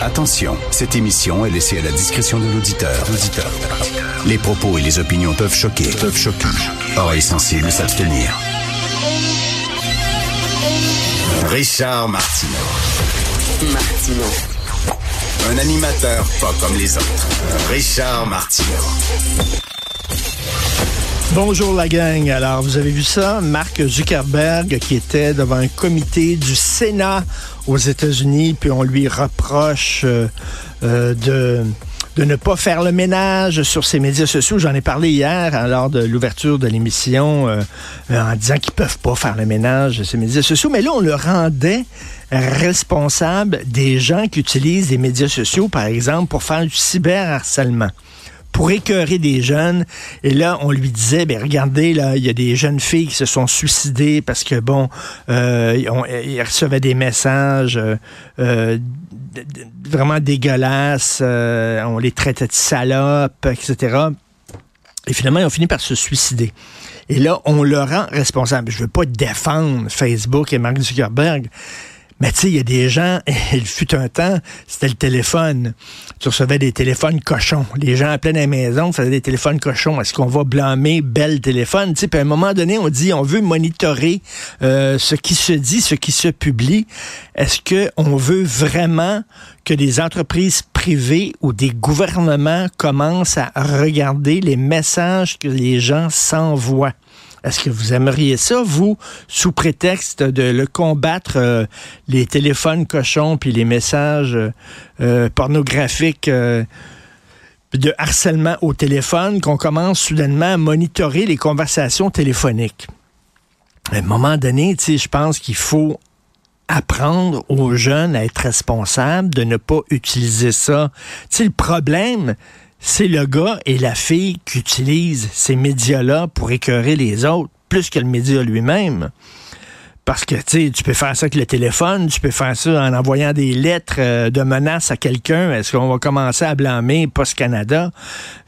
Attention, cette émission est laissée à la discrétion de l'auditeur. Les propos et les opinions peuvent choquer. Peuvent choquer. Oreilles sensibles s'abstenir. Richard Martineau. Un animateur pas comme les autres. Richard Martineau. Bonjour la gang. Alors, vous avez vu ça? Mark Zuckerberg qui était devant un comité du Sénat aux États-Unis, puis on lui reproche euh, euh, de ne pas faire le ménage sur ses médias sociaux. J'en ai parlé hier lors de l'ouverture de l'émission euh, en disant qu'ils peuvent pas faire le ménage de ses médias sociaux. Mais là, on le rendait responsable des gens qui utilisent les médias sociaux, par exemple, pour faire du cyberharcèlement pour écœurer des jeunes. Et là, on lui disait, ben regardez, là, il y a des jeunes filles qui se sont suicidées parce que, bon, euh, ils recevaient des messages euh, euh, vraiment dégueulasses, on les traitait de salopes, etc. Et finalement, ils ont fini par se suicider. Et là, on le rend responsable. Je veux pas défendre Facebook et Mark Zuckerberg, mais tu sais, il y a des gens, il fut un temps, c'était le téléphone. Tu recevais des téléphones cochons. Les gens appelaient dans la maison, faisaient des téléphones cochons. Est-ce qu'on va blâmer bel téléphone? Tu sais, à un moment donné, on dit, on veut monitorer euh, ce qui se dit, ce qui se publie. Est-ce qu'on veut vraiment que des entreprises privées ou des gouvernements commencent à regarder les messages que les gens s'envoient? Est-ce que vous aimeriez ça, vous, sous prétexte de le combattre, euh, les téléphones cochons puis les messages euh, euh, pornographiques de harcèlement au téléphone, qu'on commence soudainement à monitorer les conversations téléphoniques? À un moment donné, je pense qu'il faut apprendre aux jeunes à être responsables, de ne pas utiliser ça. Sais, le problème, c'est le gars et la fille qui utilisent ces médias-là pour écœurer les autres, plus que le média lui-même. Parce que tu peux faire ça avec le téléphone, tu peux faire ça en envoyant des lettres euh, de menaces à quelqu'un. Est-ce qu'on va commencer à blâmer Post Canada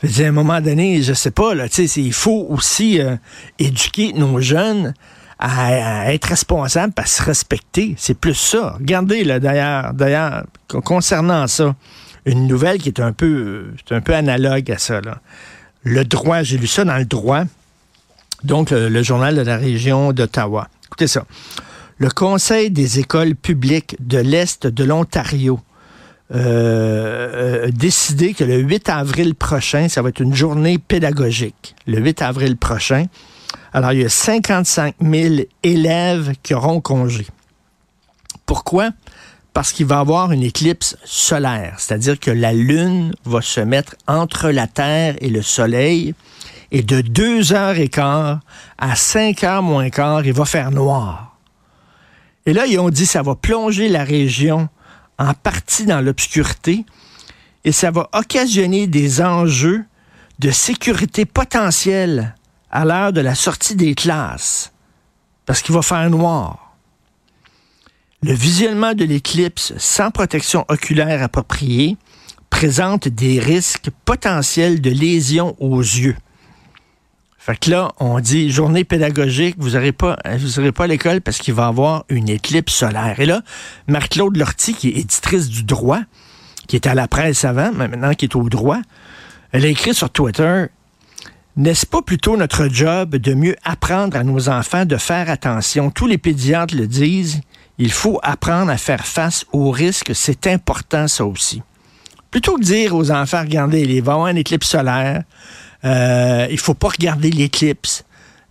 À un moment donné, je sais pas là. Il faut aussi euh, éduquer nos jeunes à, être responsables, à se respecter. C'est plus ça. Regardez là d'ailleurs, d'ailleurs concernant ça une nouvelle qui est un peu, un peu analogue à ça. Le droit, j'ai lu ça dans le droit, donc le, journal de la région d'Ottawa. Écoutez ça. Le Conseil des écoles publiques de l'Est de l'Ontario euh, a décidé que le 8 avril prochain, ça va être une journée pédagogique. Le 8 avril prochain. Alors, il y a 55 000 élèves qui auront congé. Pourquoi? Parce qu'il va y avoir une éclipse solaire, c'est-à-dire que la Lune va se mettre entre la Terre et le Soleil, et de 2 heures et quart à 5 heures moins quart, il va faire noir. Et là, ils ont dit ça va plonger la région en partie dans l'obscurité, et ça va occasionner des enjeux de sécurité potentielle à l'heure de la sortie des classes, parce qu'il va faire noir. Le visionnement de l'éclipse sans protection oculaire appropriée présente des risques potentiels de lésions aux yeux. Fait que là, on dit journée pédagogique, vous n'aurez pas, vous pas à l'école parce qu'il va y avoir une éclipse solaire. Et là, Marc-Claude Lortie, qui est éditrice du droit, qui était à la presse avant, mais maintenant qui est au droit, elle a écrit sur Twitter n'est-ce pas plutôt notre job de mieux apprendre à nos enfants de faire attention? Tous les pédiatres le disent. Il faut apprendre à faire face aux risques. C'est important, ça aussi. Plutôt que de dire aux enfants, regardez, il va y avoir une éclipse solaire. Euh, il faut pas regarder l'éclipse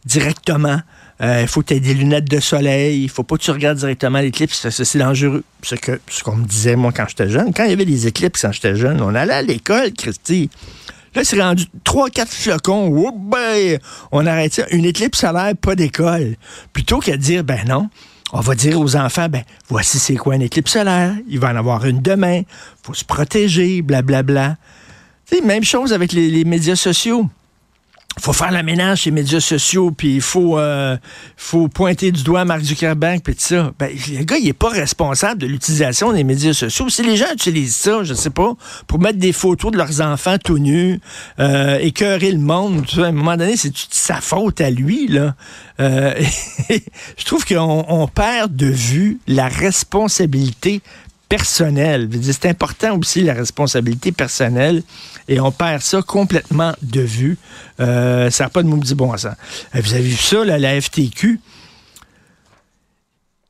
directement. Euh, il faut que tu des lunettes de soleil. Il faut pas que tu regardes directement l'éclipse. C'est dangereux. Ce ce qu'on me disait, moi, quand j'étais jeune. Quand il y avait des éclipses quand j'étais jeune, on allait à l'école, Christy. Là, c'est rendu 3-4 flocons. Ben, on arrête ça. Une éclipse solaire, pas d'école. Plutôt qu'à dire, ben non, on va dire aux enfants, ben, voici c'est quoi une éclipse solaire. Il va en avoir une demain. faut se protéger, blablabla. Bla, bla. même chose avec les médias sociaux faut faire la ménage chez les médias sociaux, puis il faut, euh, faut pointer du doigt Mark Zuckerberg, puis tout ça. Ben, le gars, il est pas responsable de l'utilisation des médias sociaux. Si les gens utilisent ça, je sais pas, pour mettre des photos de leurs enfants tout nus, euh, écœurer le monde, à un moment donné, c'est sa faute à lui, là. Euh, je trouve qu'on on perd de vue la responsabilité personnel. C'est important aussi la responsabilité personnelle et on perd ça complètement de vue. Euh, ça n'a pas de maudit bon sens. Euh, vous avez vu ça, la FTQ?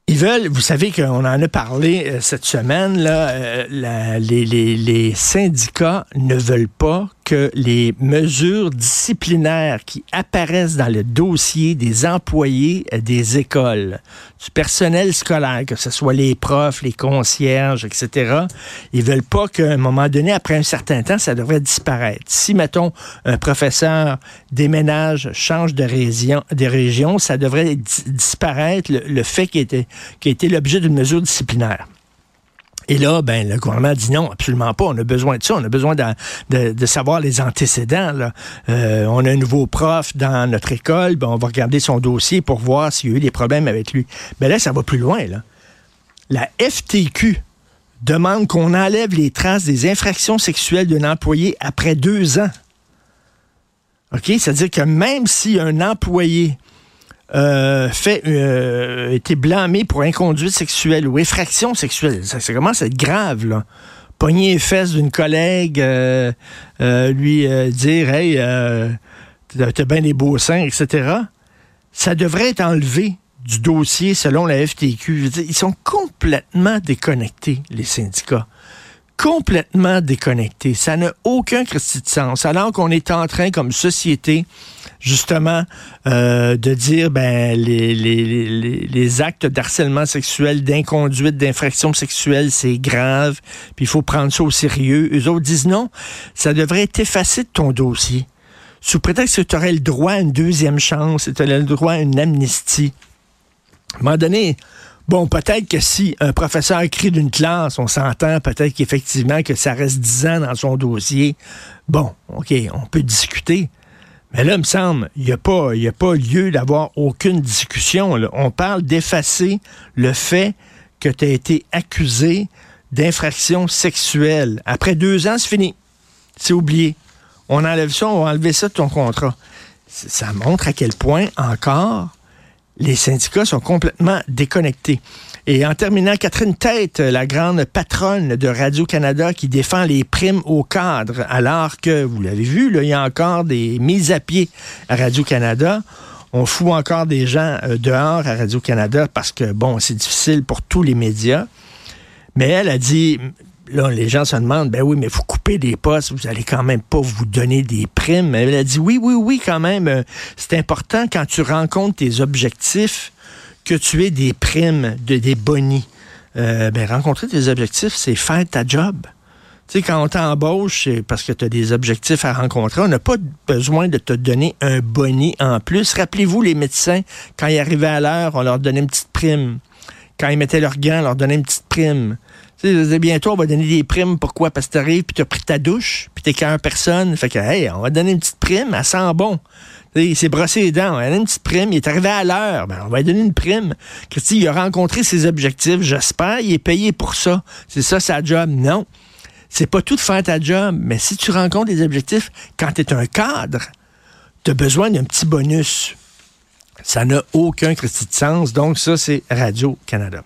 Ils veulent, vous savez qu'on en a parlé euh, cette semaine, là, euh, les, les, syndicats ne veulent pas les mesures disciplinaires qui apparaissent dans le dossier des employés des écoles, du personnel scolaire, que ce soit les profs, les concierges, etc., ils veulent pas qu'à un moment donné, après un certain temps, ça devrait disparaître. Si, mettons, un professeur déménage, change de région, des régions, ça devrait disparaître le, fait qu'il était a été l'objet d'une mesure disciplinaire. Et là, ben, le gouvernement dit non, absolument pas. On a besoin de ça. On a besoin de, savoir les antécédents. Euh, on a un nouveau prof dans notre école. Ben, on va regarder son dossier pour voir s'il y a eu des problèmes avec lui. Mais là, ça va plus loin. La FTQ demande qu'on enlève les traces des infractions sexuelles d'un employé après deux ans. OK? C'est-à-dire que même si un employé euh, fait euh, été blâmé pour inconduite sexuelle ou effraction sexuelle. Ça, commence à être grave, là. Pogner les fesses d'une collègue, euh, lui dire Hey, t'as bien des beaux seins, etc. Ça devrait être enlevé du dossier selon la FTQ. ils sont complètement déconnectés, les syndicats complètement déconnectés. Ça n'a aucun de sens. Alors qu'on est en train, comme société, justement, euh, de dire ben les, les, les, actes d'harcèlement sexuel, d'inconduite, d'infraction sexuelle, c'est grave, puis il faut prendre ça au sérieux. Eux autres disent non, ça devrait être effacé de ton dossier. Sous prétexte que tu aurais le droit à une deuxième chance, tu aurais le droit à une amnistie. À un moment donné, Bon, peut-être que si un professeur écrit d'une classe, on s'entend peut-être qu'effectivement que ça reste dix ans dans son dossier. Bon, OK, on peut discuter. Mais là, il me semble, il n'y a, pas, a pas lieu d'avoir aucune discussion. On parle d'effacer le fait que tu as été accusé d'infraction sexuelle. Après deux ans, c'est fini. C'est oublié. On enlève ça, on va enlever ça de ton contrat. Ça montre à quel point encore les syndicats sont complètement déconnectés. Et en terminant, Catherine Tête, la grande patronne de Radio-Canada qui défend les primes aux cadres, alors que, vous l'avez vu, là, il y a encore des mises à pied à Radio-Canada. On fout encore des gens euh, dehors à Radio-Canada parce que, bon, c'est difficile pour tous les médias. Mais elle a dit, là, les gens se demandent, ben oui, mais vous coupez des postes, vous allez quand même pas vous donner des primes. Elle a dit, oui, oui, oui, quand même, euh, c'est important quand tu rencontres tes objectifs que tu aies des primes, de, des bonis. Euh, ben, rencontrer tes objectifs, c'est faire ta job. Tu sais, quand on t'embauche, c'est parce que tu as des objectifs à rencontrer. On n'a pas besoin de te donner un boni en plus. Rappelez-vous, les médecins, quand ils arrivaient à l'heure, on leur donnait une petite prime. Quand ils mettaient leurs gants, on leur donnait une petite prime. Bientôt, on va donner des primes. Pourquoi? Parce que t'arrives, puis t'as pris ta douche, puis t'es qu'un personne. Fait que, hey, on va donner une petite prime, elle sent bon. Il s'est brossé les dents, on va donner une petite prime, il est arrivé à l'heure, ben, on va lui donner une prime. Christy, il a rencontré ses objectifs, j'espère, il est payé pour ça. C'est ça sa job? Non. C'est pas tout de faire ta job, mais si tu rencontres des objectifs quand tu es un cadre, tu as besoin d'un petit bonus. Ça n'a aucun Christy de sens, donc ça, c'est Radio-Canada.